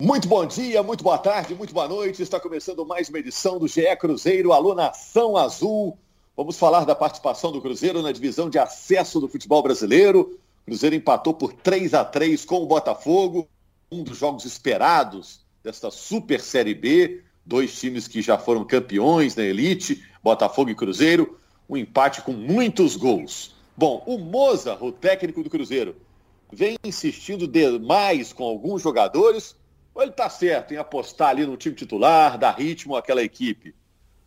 Muito bom dia, muito boa tarde, muito boa noite. Está começando mais uma edição do GE Cruzeiro, Alô Nação Azul. Vamos falar da participação do Cruzeiro na divisão de acesso do futebol brasileiro. O Cruzeiro empatou por 3 a 3 com o Botafogo, um dos jogos esperados desta Super Série B. Dois times que já foram campeões na elite, Botafogo e Cruzeiro. Um empate com muitos gols. Bom, o Moza, o técnico do Cruzeiro, vem insistindo demais com alguns jogadores ou ele está certo em apostar ali no time titular, dar ritmo àquela equipe?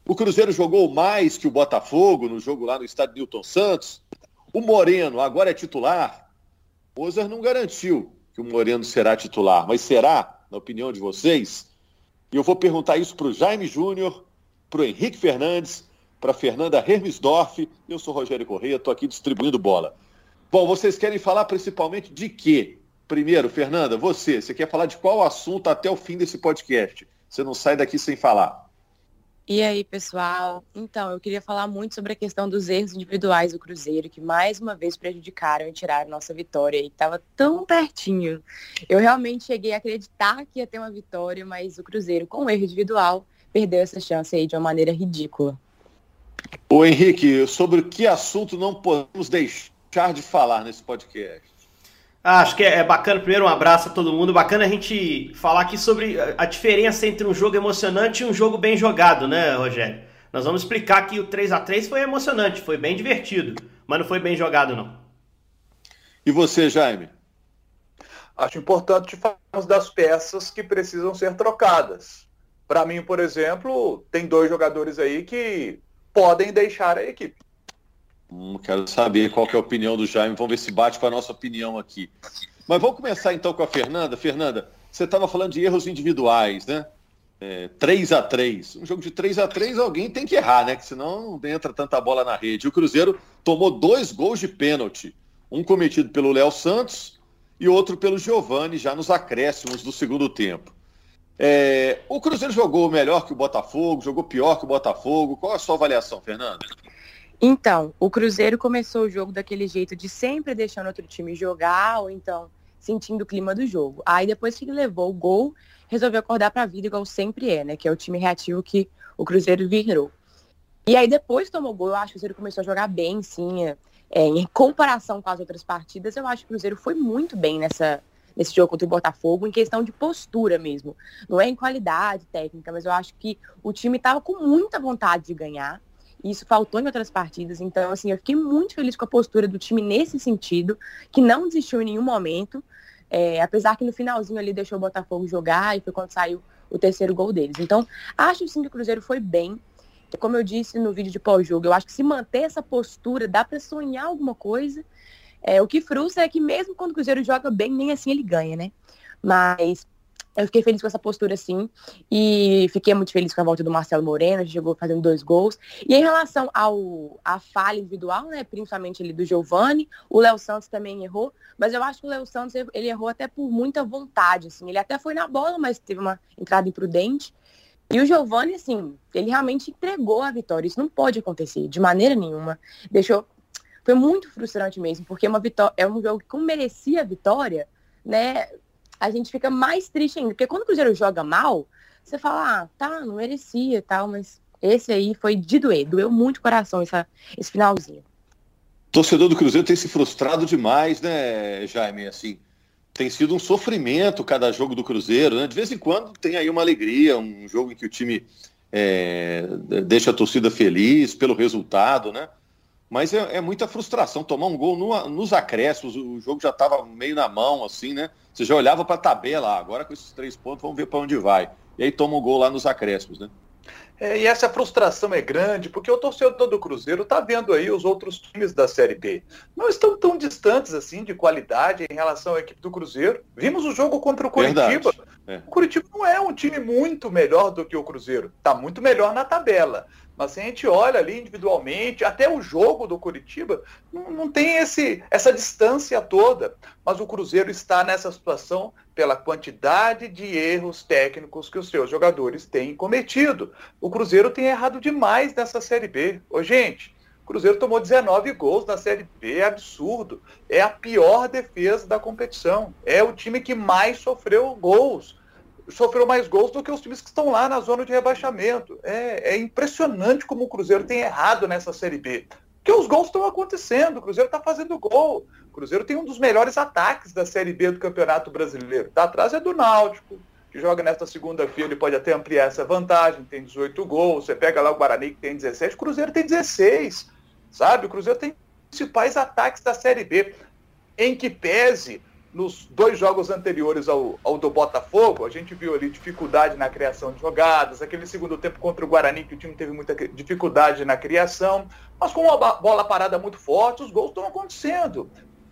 O Cruzeiro jogou mais que o Botafogo no jogo lá no estádio Newton Santos. O Moreno agora é titular. O Mozer não garantiu que o Moreno será titular, mas será, na opinião de vocês? E eu vou perguntar isso para o Jaime Júnior, para o Henrique Fernandes, para Fernanda Hermesdorf. Eu sou Rogério Correia, estou aqui distribuindo bola. Bom, vocês querem falar principalmente de quê? Primeiro, Fernanda, você, você quer falar de qual assunto até o fim desse podcast? Você não sai daqui sem falar. E aí, pessoal? Então, eu queria falar muito sobre a questão dos erros individuais do Cruzeiro, que mais uma vez prejudicaram e tiraram nossa vitória, e estava tão pertinho. Eu realmente cheguei a acreditar que ia ter uma vitória, mas o Cruzeiro, com um erro individual, perdeu essa chance aí de uma maneira ridícula. Ô Henrique, sobre que assunto não podemos deixar de falar nesse podcast? Ah, acho que é, é bacana, primeiro um abraço a todo mundo, bacana a gente falar aqui sobre a diferença entre um jogo emocionante e um jogo bem jogado, né, Rogério? Nós vamos explicar que o 3 a 3 foi emocionante, foi bem divertido, mas não foi bem jogado não. E você, Jaime? Acho importante falarmos das peças que precisam ser trocadas. Para mim, por exemplo, tem dois jogadores aí que podem deixar a equipe. Hum, quero saber qual que é a opinião do Jaime. Vamos ver se bate com a nossa opinião aqui. Mas vamos começar então com a Fernanda. Fernanda, você estava falando de erros individuais, né? É, 3 a 3 Um jogo de 3 a 3 alguém tem que errar, né? Que senão não entra tanta bola na rede. O Cruzeiro tomou dois gols de pênalti. Um cometido pelo Léo Santos e outro pelo Giovani, já nos acréscimos do segundo tempo. É, o Cruzeiro jogou melhor que o Botafogo, jogou pior que o Botafogo. Qual a sua avaliação, Fernanda? Então, o Cruzeiro começou o jogo daquele jeito de sempre deixando outro time jogar, ou então sentindo o clima do jogo. Aí depois que levou o gol, resolveu acordar para a vida igual sempre é, né? Que é o time reativo que o Cruzeiro virou. E aí depois tomou gol, eu acho que o Cruzeiro começou a jogar bem, sim. É, é, em comparação com as outras partidas, eu acho que o Cruzeiro foi muito bem nessa, nesse jogo contra o Botafogo, em questão de postura mesmo. Não é em qualidade técnica, mas eu acho que o time estava com muita vontade de ganhar. Isso faltou em outras partidas. Então, assim, eu fiquei muito feliz com a postura do time nesse sentido, que não desistiu em nenhum momento. É, apesar que no finalzinho ali deixou o Botafogo jogar e foi quando saiu o terceiro gol deles. Então, acho sim que o Cruzeiro foi bem. Como eu disse no vídeo de pós-jogo, eu acho que se manter essa postura, dá para sonhar alguma coisa. É, o que frustra é que mesmo quando o Cruzeiro joga bem, nem assim ele ganha, né? Mas eu fiquei feliz com essa postura, sim. E fiquei muito feliz com a volta do Marcelo Moreno, que chegou fazendo dois gols. E em relação ao a falha individual, né, principalmente ele do Giovani, o Léo Santos também errou. Mas eu acho que o Léo Santos ele errou até por muita vontade, assim. Ele até foi na bola, mas teve uma entrada imprudente. E o Giovani, assim, ele realmente entregou a vitória. Isso não pode acontecer de maneira nenhuma. Deixou. Foi muito frustrante mesmo, porque é uma vitória, é um jogo que, como merecia a vitória, né? A gente fica mais triste ainda. Porque quando o Cruzeiro joga mal, você fala, ah, tá, não merecia e tal, mas esse aí foi de doer, doeu muito o coração essa, esse finalzinho. torcedor do Cruzeiro tem se frustrado demais, né, Jaime? Assim, tem sido um sofrimento cada jogo do Cruzeiro, né? De vez em quando tem aí uma alegria, um jogo em que o time é, deixa a torcida feliz pelo resultado, né? Mas é, é muita frustração tomar um gol no, nos acréscimos, o jogo já estava meio na mão, assim, né? Você já olhava para a tabela, ah, agora com esses três pontos, vamos ver para onde vai. E aí toma um gol lá nos acréscimos, né? É, e essa frustração é grande, porque o torcedor do Cruzeiro está vendo aí os outros times da Série B. Não estão tão distantes assim de qualidade em relação à equipe do Cruzeiro. Vimos o jogo contra o Curitiba. É. O Curitiba não é um time muito melhor do que o Cruzeiro. Está muito melhor na tabela. Mas se a gente olha ali individualmente, até o jogo do Curitiba, não, não tem esse, essa distância toda. Mas o Cruzeiro está nessa situação pela quantidade de erros técnicos que os seus jogadores têm cometido. O Cruzeiro tem errado demais nessa Série B. Ô, gente, o Cruzeiro tomou 19 gols na Série B, é absurdo. É a pior defesa da competição. É o time que mais sofreu gols sofreu mais gols do que os times que estão lá na zona de rebaixamento. É, é impressionante como o Cruzeiro tem errado nessa Série B. Porque os gols estão acontecendo, o Cruzeiro está fazendo gol. O Cruzeiro tem um dos melhores ataques da Série B do Campeonato Brasileiro. Está atrás é do Náutico, que joga nesta segunda-feira, ele pode até ampliar essa vantagem, tem 18 gols. Você pega lá o Guarani, que tem 17, o Cruzeiro tem 16. Sabe? O Cruzeiro tem principais ataques da Série B. Em que pese nos dois jogos anteriores ao, ao, do Botafogo, a gente viu ali dificuldade na criação de jogadas, aquele segundo tempo contra o Guarani, que o time teve muita dificuldade na criação, mas com uma bola parada muito forte, os gols estão acontecendo.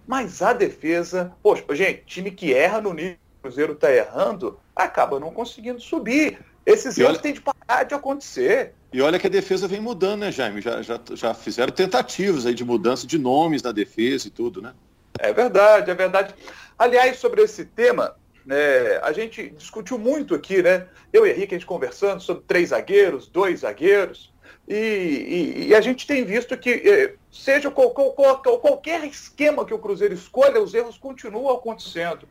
Mas a defesa, poxa, gente, time que erra no nível que o Cruzeiro está errando, acaba não conseguindo subir. Esses erros olha... têm de parar de acontecer. E olha que a defesa vem mudando, né, Jaime? Já, já, já fizeram tentativas aí de mudança de nomes na defesa e tudo, né? É verdade, é verdade. Aliás, sobre esse tema, né, a gente discutiu muito aqui, né? Eu e Henrique, a gente conversando sobre três zagueiros, dois zagueiros, e, e, e a gente tem visto que, eh, seja qual, qual, qual, qualquer esquema que o Cruzeiro escolha, os erros continuam acontecendo.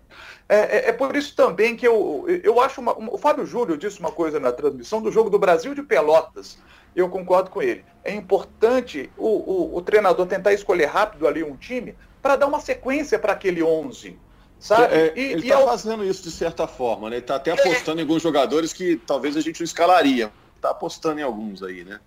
É, é, é por isso também que eu, eu acho. Uma, o Fábio Júlio disse uma coisa na transmissão do jogo do Brasil de Pelotas. Eu concordo com ele. É importante o, o, o treinador tentar escolher rápido ali um time para dar uma sequência para aquele 11. Sabe? É, e, ele está fazendo isso de certa forma, né? Ele está até apostando é... em alguns jogadores que talvez a gente não escalaria. Está apostando em alguns aí, né?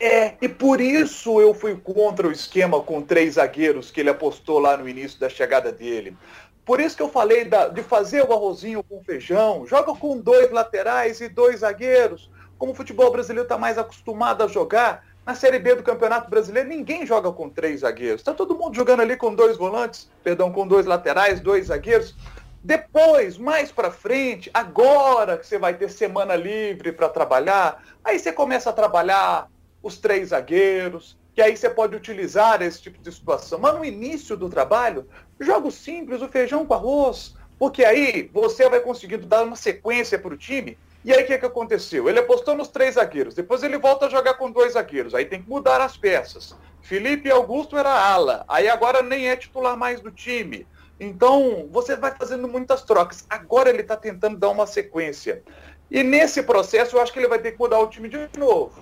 É, e por isso eu fui contra o esquema com três zagueiros que ele apostou lá no início da chegada dele. Por isso que eu falei da, de fazer o arrozinho com feijão, joga com dois laterais e dois zagueiros, como o futebol brasileiro está mais acostumado a jogar. Na Série B do Campeonato Brasileiro, ninguém joga com três zagueiros. Está todo mundo jogando ali com dois volantes, perdão, com dois laterais, dois zagueiros. Depois, mais para frente, agora que você vai ter semana livre para trabalhar, aí você começa a trabalhar os três zagueiros, que aí você pode utilizar esse tipo de situação. Mas no início do trabalho, jogo simples, o feijão com arroz, porque aí você vai conseguindo dar uma sequência para o time e aí o que, que aconteceu? Ele apostou nos três zagueiros, depois ele volta a jogar com dois zagueiros, aí tem que mudar as peças. Felipe Augusto era ala, aí agora nem é titular mais do time. Então, você vai fazendo muitas trocas. Agora ele está tentando dar uma sequência. E nesse processo, eu acho que ele vai ter que mudar o time de novo,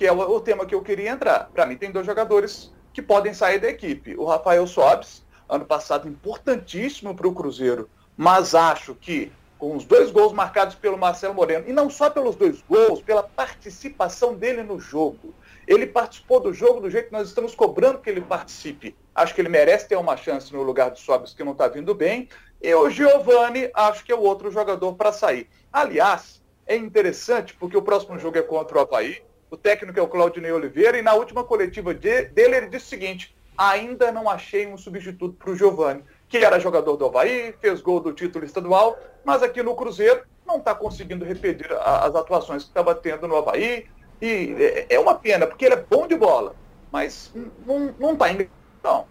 que é o, o tema que eu queria entrar. Para mim, tem dois jogadores que podem sair da equipe. O Rafael Sobes, ano passado importantíssimo para o Cruzeiro, mas acho que com os dois gols marcados pelo Marcelo Moreno. E não só pelos dois gols, pela participação dele no jogo. Ele participou do jogo do jeito que nós estamos cobrando que ele participe. Acho que ele merece ter uma chance no lugar do Sobis, que não está vindo bem. E o Giovani, acho que é o outro jogador para sair. Aliás, é interessante porque o próximo jogo é contra o Havaí. O técnico é o Claudinei Oliveira. E na última coletiva de, dele, ele disse o seguinte: ainda não achei um substituto para o Giovani que era jogador do Havaí, fez gol do título estadual, mas aqui no Cruzeiro não está conseguindo repetir as atuações que estava tendo no Havaí. E é, é uma pena, porque ele é bom de bola, mas não está indo. Não.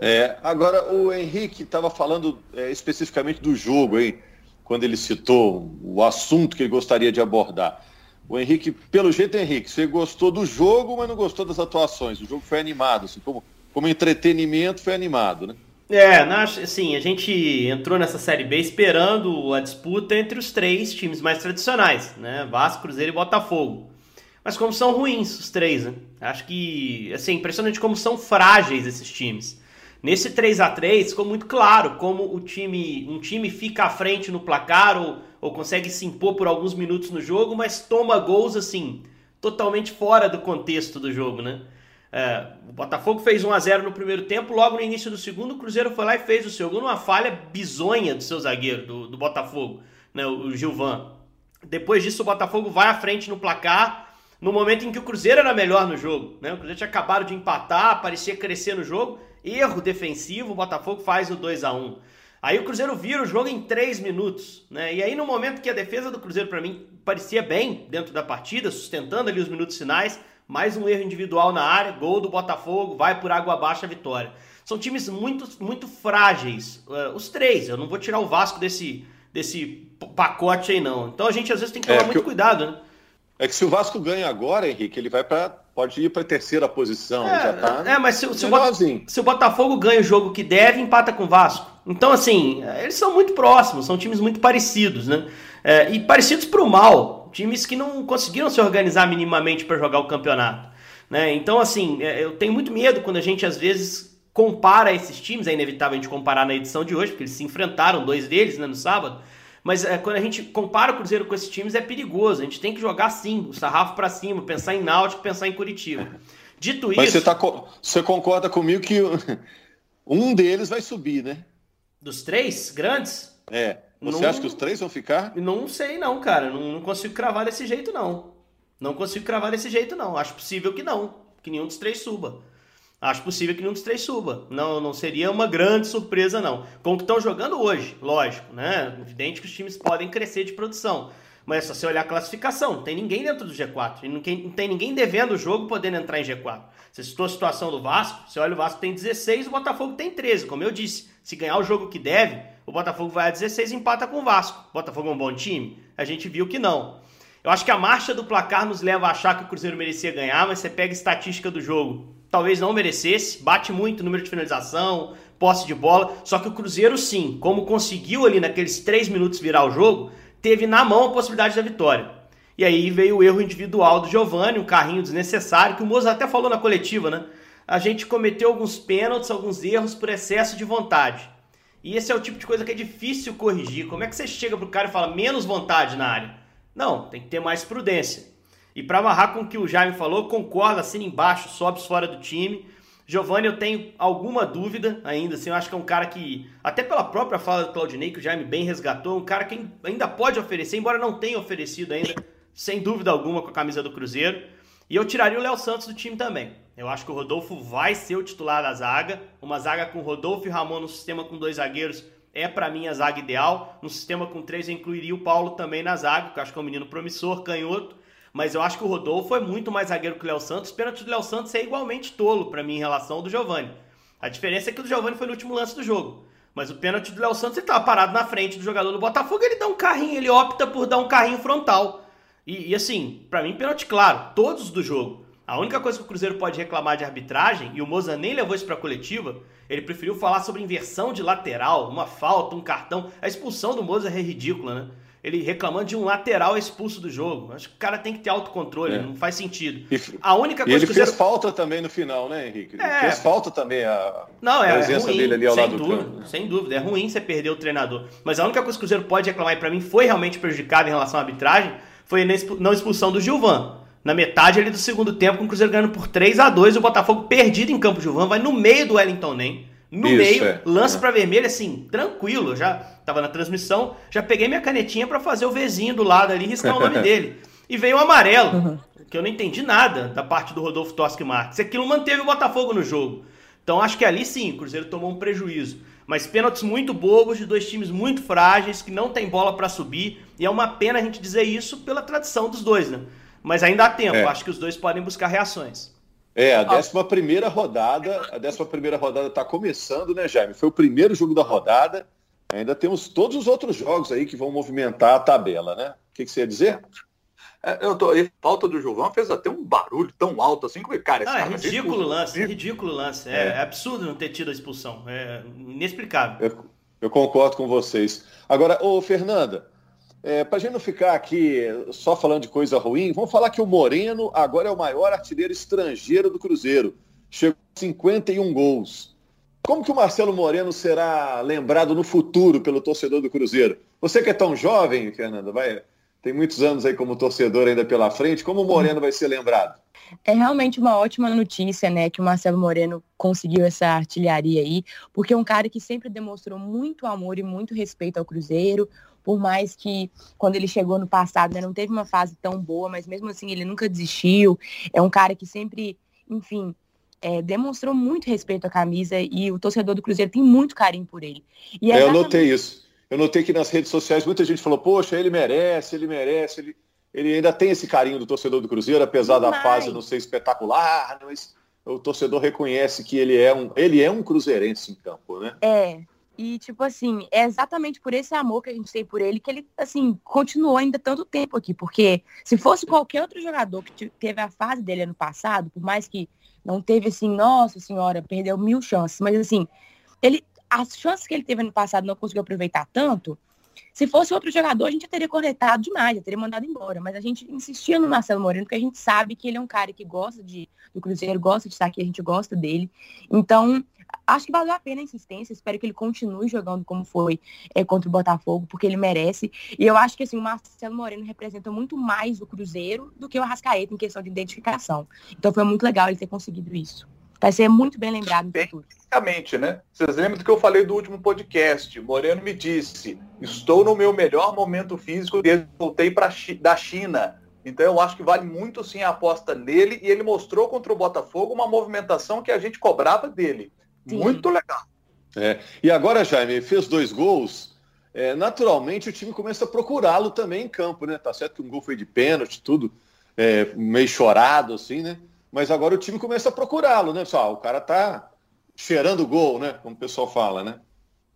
É, agora o Henrique estava falando é, especificamente do jogo, hein? Quando ele citou o assunto que ele gostaria de abordar. O Henrique, pelo jeito, Henrique, você gostou do jogo, mas não gostou das atuações. O jogo foi animado, assim, como, como entretenimento foi animado, né? É, assim, a gente entrou nessa Série B esperando a disputa entre os três times mais tradicionais, né? Vasco, Cruzeiro e Botafogo. Mas como são ruins os três, né? Acho que, assim, impressionante como são frágeis esses times. Nesse 3 a 3 ficou muito claro como o time, um time fica à frente no placar ou, ou consegue se impor por alguns minutos no jogo, mas toma gols, assim, totalmente fora do contexto do jogo, né? É, o Botafogo fez 1 a 0 no primeiro tempo, logo no início do segundo, o Cruzeiro foi lá e fez o seu gol numa falha bizonha do seu zagueiro, do, do Botafogo, né, o Gilvan. Depois disso, o Botafogo vai à frente no placar, no momento em que o Cruzeiro era melhor no jogo. Né? O Cruzeiro tinha acabado de empatar, parecia crescer no jogo, erro defensivo, o Botafogo faz o 2 a 1 Aí o Cruzeiro vira o jogo em 3 minutos, né? E aí no momento que a defesa do Cruzeiro para mim parecia bem dentro da partida, sustentando ali os minutos finais, mais um erro individual na área, gol do Botafogo, vai por água abaixo a vitória. São times muito, muito frágeis, uh, os três. Eu não vou tirar o Vasco desse, desse pacote aí, não. Então a gente às vezes tem que tomar é, muito cuidado, né? É que se o Vasco ganha agora, Henrique, ele vai para pode ir para a terceira posição. É, já tá é mas se, se, o se, o Botafogo ganha o jogo que deve, empata com o Vasco. Então, assim, eles são muito próximos, são times muito parecidos, né? é, e parecidos para o mal, times que não conseguiram se organizar minimamente para jogar o campeonato. Né? Então, assim, é, eu tenho muito medo quando a gente às vezes compara esses times, é inevitável a gente comparar na edição de hoje, porque eles se enfrentaram, dois deles, né, no sábado. Mas é, quando a gente compara o Cruzeiro com esses times é perigoso. A gente tem que jogar sim, o sarrafo para cima, pensar em Náutico, pensar em Curitiba. Dito Mas isso. Você, tá, você concorda comigo que um deles vai subir, né? Dos três grandes? É. Você não, acha que os três vão ficar? Não sei, não, cara. Não, não, consigo cravar desse jeito, não. Não consigo cravar desse jeito, não. Acho possível que não. Que nenhum dos três suba. Acho possível que nenhum dos três suba. Não, não seria uma grande surpresa, não. Como que estão jogando hoje, lógico, né? Evidente que os times podem crescer de produção. Mas é só você olhar a classificação, não tem ninguém dentro do G4. E não tem ninguém devendo o jogo podendo entrar em G4. Você citou a situação do Vasco, você olha o Vasco tem 16, o Botafogo tem 13. Como eu disse, se ganhar o jogo que deve, o Botafogo vai a 16 e empata com o Vasco. O Botafogo é um bom time? A gente viu que não. Eu acho que a marcha do placar nos leva a achar que o Cruzeiro merecia ganhar, mas você pega a estatística do jogo. Talvez não merecesse, bate muito número de finalização, posse de bola. Só que o Cruzeiro, sim, como conseguiu ali naqueles três minutos virar o jogo, teve na mão a possibilidade da vitória. E aí veio o erro individual do Giovani, um carrinho desnecessário, que o Moza até falou na coletiva, né? A gente cometeu alguns pênaltis, alguns erros por excesso de vontade. E esse é o tipo de coisa que é difícil corrigir. Como é que você chega pro cara e fala menos vontade na área? Não, tem que ter mais prudência. E para amarrar com o que o Jaime falou, concorda, assina embaixo, sobe fora do time. Giovanni, eu tenho alguma dúvida ainda, assim, eu acho que é um cara que, até pela própria fala do Claudinei, que o Jaime bem resgatou, um cara que ainda pode oferecer, embora não tenha oferecido ainda, sem dúvida alguma, com a camisa do Cruzeiro. E eu tiraria o Léo Santos do time também. Eu acho que o Rodolfo vai ser o titular da zaga. Uma zaga com Rodolfo e Ramon no sistema com dois zagueiros é para mim a zaga ideal. No sistema com três eu incluiria o Paulo também na zaga, que eu acho que é um menino promissor, canhoto. Mas eu acho que o Rodolfo é muito mais zagueiro que o Léo Santos. O pênalti do Léo Santos é igualmente tolo para mim em relação ao do Giovani. A diferença é que o do Giovani foi no último lance do jogo. Mas o pênalti do Léo Santos ele tava parado na frente do jogador do Botafogo, ele dá um carrinho, ele opta por dar um carrinho frontal. E, e assim, para mim, pênalti claro, todos do jogo. A única coisa que o Cruzeiro pode reclamar de arbitragem, e o Moza nem levou isso para coletiva, ele preferiu falar sobre inversão de lateral, uma falta, um cartão. A expulsão do Moza é ridícula, né? Ele reclamando de um lateral expulso do jogo. Acho que o cara tem que ter autocontrole, é. não faz sentido. E, a única coisa e ele que fez falta também no final, né, Henrique? Ele é. fez falta também a, não, é, presença é ruim, dele ali ao lado dúvida, do campo. Sem dúvida, é ruim você perder o treinador. Mas a única coisa que o Cruzeiro pode reclamar, e para mim foi realmente prejudicado em relação à arbitragem, foi a não expulsão do Gilvan. Na metade ali do segundo tempo, com o Cruzeiro ganhando por 3 a 2 o Botafogo perdido em campo Gilvan, vai no meio do Wellington Nem no Isso, meio, é. lance uhum. para vermelho, assim, tranquilo. Já tava na transmissão, já peguei minha canetinha para fazer o vizinho do lado ali, riscar o nome dele. E veio o amarelo, uhum. que eu não entendi nada da parte do Rodolfo Toschi Marques. Aquilo manteve o Botafogo no jogo. Então acho que ali sim, o Cruzeiro tomou um prejuízo. Mas pênaltis muito bobos de dois times muito frágeis, que não tem bola para subir. E é uma pena a gente dizer isso pela tradição dos dois, né? Mas ainda há tempo, é. acho que os dois podem buscar reações. É, a 11 primeira rodada, a 11 primeira rodada está começando, né, Jaime? Foi o primeiro jogo da rodada. Ainda temos todos os outros jogos aí que vão movimentar a tabela, né? O que, que você ia dizer? É, eu tô, a falta do João fez até um barulho tão alto assim que, cara, esse ah, é ridículo lance, é ridículo lance. É, é, absurdo não ter tido a expulsão. É inexplicável. Eu, eu concordo com vocês. Agora, ô Fernanda, é, Para a gente não ficar aqui só falando de coisa ruim, vamos falar que o Moreno agora é o maior artilheiro estrangeiro do Cruzeiro. Chegou a 51 gols. Como que o Marcelo Moreno será lembrado no futuro pelo torcedor do Cruzeiro? Você que é tão jovem, Fernanda, vai, tem muitos anos aí como torcedor ainda pela frente, como o Moreno vai ser lembrado? É realmente uma ótima notícia, né, que o Marcelo Moreno conseguiu essa artilharia aí, porque é um cara que sempre demonstrou muito amor e muito respeito ao Cruzeiro, por mais que quando ele chegou no passado né, não teve uma fase tão boa, mas mesmo assim ele nunca desistiu. É um cara que sempre, enfim, é, demonstrou muito respeito à camisa e o torcedor do Cruzeiro tem muito carinho por ele. É, eu notei isso. Eu notei que nas redes sociais muita gente falou, poxa, ele merece, ele merece, ele, ele ainda tem esse carinho do torcedor do Cruzeiro, apesar da fase não ser espetacular, mas o torcedor reconhece que ele é um, ele é um cruzeirense em campo, né? É, e, tipo assim, é exatamente por esse amor que a gente tem por ele que ele, assim, continuou ainda tanto tempo aqui. Porque se fosse qualquer outro jogador que teve a fase dele ano passado, por mais que não teve, assim, nossa senhora, perdeu mil chances. Mas, assim, ele, as chances que ele teve ano passado não conseguiu aproveitar tanto. Se fosse outro jogador, a gente já teria cornetado demais, já teria mandado embora. Mas a gente insistia no Marcelo Moreno, porque a gente sabe que ele é um cara que gosta de, do Cruzeiro, gosta de estar aqui, a gente gosta dele. Então, acho que valeu a pena a insistência. Espero que ele continue jogando como foi é, contra o Botafogo, porque ele merece. E eu acho que assim, o Marcelo Moreno representa muito mais o Cruzeiro do que o Arrascaeta em questão de identificação. Então foi muito legal ele ter conseguido isso. Vai ser muito bem lembrado. Basicamente, né? Vocês lembram do que eu falei do último podcast? Moreno me disse: estou no meu melhor momento físico desde que voltei pra, da China. Então eu acho que vale muito sim a aposta nele e ele mostrou contra o Botafogo uma movimentação que a gente cobrava dele. Sim. Muito legal. É. E agora, Jaime, fez dois gols. É, naturalmente o time começa a procurá-lo também em campo, né? Tá certo que um gol foi de pênalti, tudo é, meio chorado, assim, né? Mas agora o time começa a procurá-lo, né? Só, o cara tá cheirando gol, né? Como o pessoal fala, né?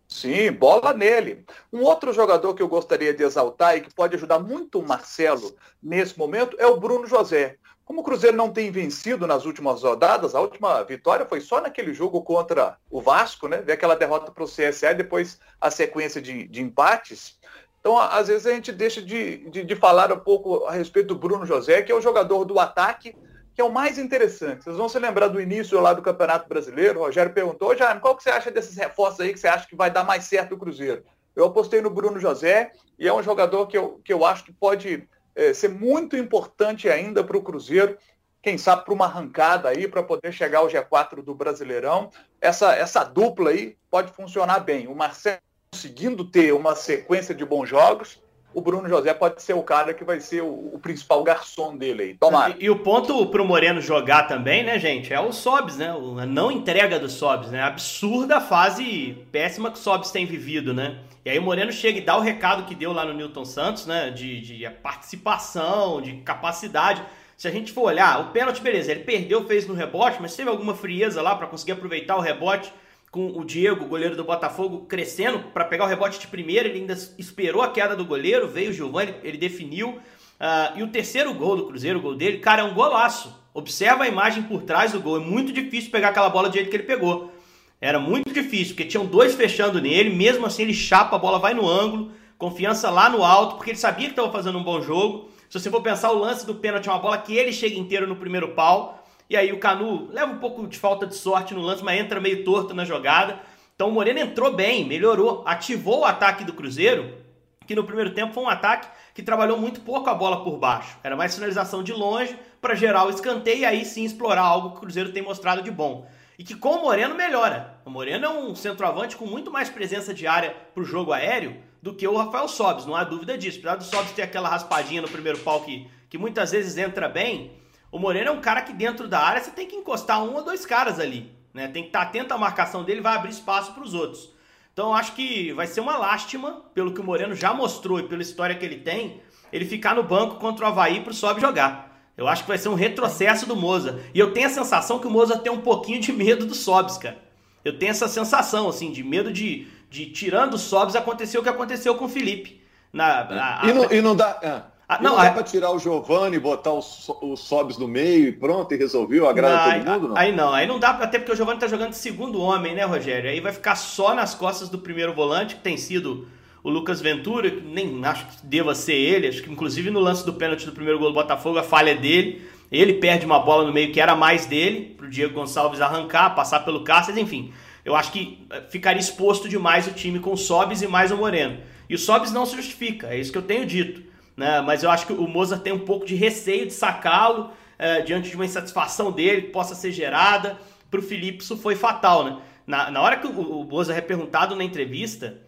Sim, bola nele. Um outro jogador que eu gostaria de exaltar e que pode ajudar muito o Marcelo nesse momento é o Bruno José. Como o Cruzeiro não tem vencido nas últimas rodadas, a última vitória foi só naquele jogo contra o Vasco, né? Ver aquela derrota para o CSA e depois a sequência de, de, empates. Então, às vezes, a gente deixa de, de, de, falar um pouco a respeito do Bruno José, que é o jogador do ataque, que é o mais interessante. Vocês vão se lembrar do início lá do Campeonato Brasileiro. O Rogério perguntou, Jaime, qual que você acha desses reforços aí que você acha que vai dar mais certo o Cruzeiro? Eu apostei no Bruno José e é um jogador que eu, que eu acho que pode é, ser muito importante ainda para o Cruzeiro, quem sabe para uma arrancada aí, para poder chegar ao G4 do Brasileirão. Essa, essa dupla aí pode funcionar bem. O Marcelo conseguindo ter uma sequência de bons jogos, o Bruno José pode ser o cara que vai ser o, o principal garçom dele aí. Tomara. E, e o ponto pro Moreno jogar também, né, gente, é o Sobs, né? A não entrega do Sobs, né? Absurda fase péssima que o Sobs tem vivido, né? E aí o Moreno chega e dá o recado que deu lá no Newton Santos, né? De, de participação, de capacidade. Se a gente for olhar, o pênalti, beleza, ele perdeu, fez no rebote, mas teve alguma frieza lá para conseguir aproveitar o rebote com o Diego, goleiro do Botafogo, crescendo para pegar o rebote de primeira. Ele ainda esperou a queda do goleiro, veio o Giovanni, ele definiu. Uh, e o terceiro gol do Cruzeiro, o gol dele, cara, é um golaço. Observa a imagem por trás do gol. É muito difícil pegar aquela bola do jeito que ele pegou. Era muito difícil, porque tinham dois fechando nele, mesmo assim ele chapa, a bola vai no ângulo, confiança lá no alto, porque ele sabia que estava fazendo um bom jogo. Se você for pensar o lance do pênalti, é uma bola que ele chega inteiro no primeiro pau, e aí o Canu leva um pouco de falta de sorte no lance, mas entra meio torto na jogada. Então o Moreno entrou bem, melhorou, ativou o ataque do Cruzeiro, que no primeiro tempo foi um ataque que trabalhou muito pouco a bola por baixo. Era mais finalização de longe para gerar o escanteio e aí sim explorar algo que o Cruzeiro tem mostrado de bom e que com o Moreno melhora. O Moreno é um centroavante com muito mais presença de área para o jogo aéreo do que o Rafael Sobis, não há dúvida disso. Apesar do Sobis ter aquela raspadinha no primeiro pau que, que muitas vezes entra bem, o Moreno é um cara que dentro da área você tem que encostar um ou dois caras ali. Né? Tem que estar atento à marcação dele vai abrir espaço para os outros. Então eu acho que vai ser uma lástima, pelo que o Moreno já mostrou e pela história que ele tem, ele ficar no banco contra o Havaí para o Sobe jogar. Eu acho que vai ser um retrocesso do Moza. E eu tenho a sensação que o Moza tem um pouquinho de medo do Sobs, cara. Eu tenho essa sensação, assim, de medo de, de tirando o Sobs, acontecer o que aconteceu com o Felipe. Na, a, a... E, não, e, não, dá. Ah, não, não dá a... pra tirar o Giovanni, botar os, os Sobs no meio e pronto, e resolveu, agrada não, todo mundo? Não? Aí não, aí não dá, até porque o Giovanni tá jogando de segundo homem, né, Rogério? Aí vai ficar só nas costas do primeiro volante, que tem sido o Lucas Ventura, que nem acho que deva ser ele, acho que inclusive no lance do pênalti do primeiro gol do Botafogo, a falha é dele. Ele perde uma bola no meio que era mais dele, para o Diego Gonçalves arrancar, passar pelo Cáceres, enfim. Eu acho que eh, ficaria exposto demais o time com o Sobis e mais o Moreno. E o Sobis não se justifica, é isso que eu tenho dito. Né? Mas eu acho que o Moza tem um pouco de receio de sacá-lo é, diante de uma insatisfação dele que possa ser gerada. Para o Felipe isso foi fatal. Né? Na, na hora que o, o Moza é perguntado na entrevista,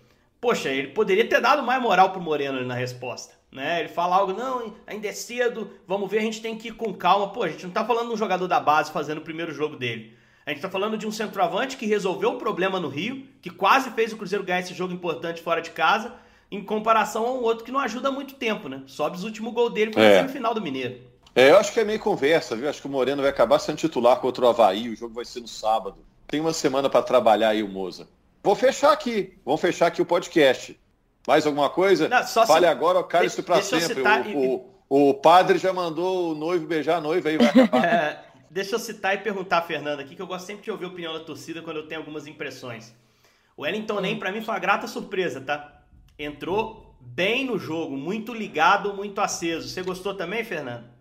Poxa, ele poderia ter dado mais moral pro Moreno na resposta. Né? Ele fala algo, não, ainda é cedo, vamos ver, a gente tem que ir com calma. Pô, a gente não tá falando de um jogador da base fazendo o primeiro jogo dele. A gente tá falando de um centroavante que resolveu o problema no Rio, que quase fez o Cruzeiro ganhar esse jogo importante fora de casa, em comparação a um outro que não ajuda há muito tempo, né? Sobe o último gol dele foi é. no final do Mineiro. É, eu acho que é meio conversa, viu? Acho que o Moreno vai acabar sendo titular contra o Havaí, o jogo vai ser no sábado. Tem uma semana para trabalhar aí o Moza. Vou fechar aqui. Vamos fechar aqui o podcast. Mais alguma coisa? Não, Fale se... agora cale isso para sempre. Citar... O, o, o, padre já mandou o noivo beijar a noiva aí, vai acabar. é, deixa eu citar e perguntar a Fernanda aqui, que eu gosto sempre de ouvir a opinião da torcida quando eu tenho algumas impressões. O Wellington Nem, hum. para mim, foi uma grata surpresa, tá? Entrou bem no jogo, muito ligado, muito aceso. Você gostou também, Fernando?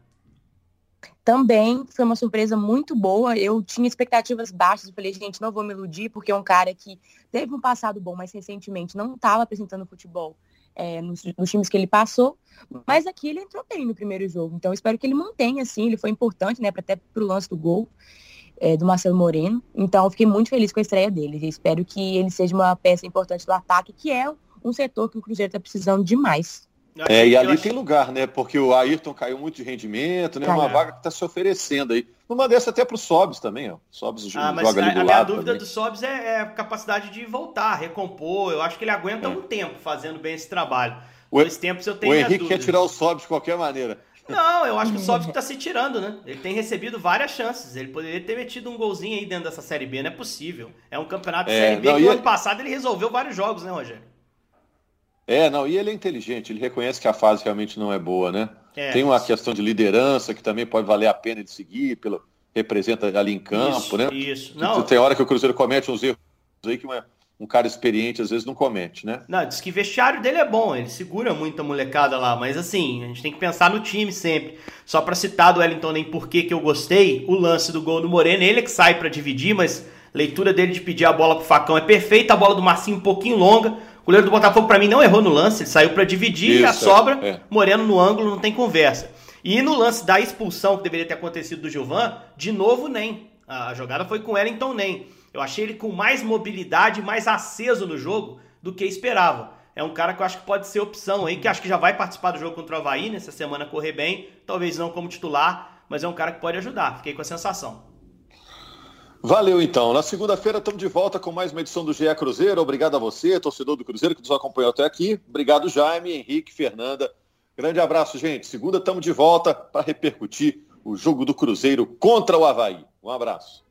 Também foi uma surpresa muito boa. Eu tinha expectativas baixas. Eu falei, gente, não vou me iludir, porque é um cara que teve um passado bom, mas recentemente não estava apresentando futebol é, nos, nos, times que ele passou. Mas aqui ele entrou bem no primeiro jogo. Então espero que ele mantenha assim. Ele foi importante, né, até para o lance do gol é, do Marcelo Moreno. Então eu fiquei muito feliz com a estreia dele. E espero que ele seja uma peça importante do ataque, que é um setor que o Cruzeiro está precisando demais. É, e ali tem lugar, né? Porque o Ayrton caiu muito de rendimento, né? Uma vaga que está se oferecendo aí. Numa dessa até para o Sobs também, ó. Sobs ah, mas joga a, ali do a minha dúvida também. do Sobs é, é, a capacidade de voltar, recompor. Eu acho que ele aguenta é. um tempo fazendo bem esse trabalho. O, Dois tempos eu tenho O Henrique quer tirar o Sobs de qualquer maneira. Não, eu acho que o Sobs está se tirando, né? Ele tem recebido várias chances. Ele poderia ter metido um golzinho aí dentro dessa Série B, não é possível. É um campeonato de é, Série B não, que no ano passado ele resolveu vários jogos, né, Rogério? É, não, e ele é inteligente, ele reconhece que a fase realmente não é boa, né? É, Tem uma isso. questão de liderança que também pode valer a pena de seguir, pelo representa ali em campo, isso, né? Isso, não. Tem hora que o Cruzeiro comete uns erros aí que uma, um cara experiente às vezes não comete, né? Não, diz que o vestiário dele é bom, ele segura muita molecada lá, mas assim, a gente tem que pensar no time sempre. Só para citar do Wellington nem por que eu gostei, o lance do gol do Moreno, ele é que sai para dividir, mas leitura dele de pedir a bola pro Facão é perfeita, a bola do Marcinho um pouquinho longa, o goleiro do Botafogo, para mim, não errou no lance. Ele saiu para dividir Isso, e a sobra, é. Moreno no ângulo, não tem conversa. E no lance da expulsão que deveria ter acontecido do Gilvan, de novo, nem. A jogada foi com o Wellington, nem. Eu achei ele com mais mobilidade, mais aceso no jogo do que esperava. É um cara que eu acho que pode ser opção aí, que acho que já vai participar do jogo contra o Havaí nessa semana correr bem. Talvez não como titular, mas é um cara que pode ajudar. Fiquei com a sensação. Valeu então. Na segunda-feira estamos de volta com mais uma edição do GE Cruzeiro. Obrigado a você, torcedor do Cruzeiro, que nos acompanhou até aqui. Obrigado, Jaime, Henrique, Fernanda. Grande abraço, gente. Segunda estamos de volta para repercutir o jogo do Cruzeiro contra o Havaí. Um abraço.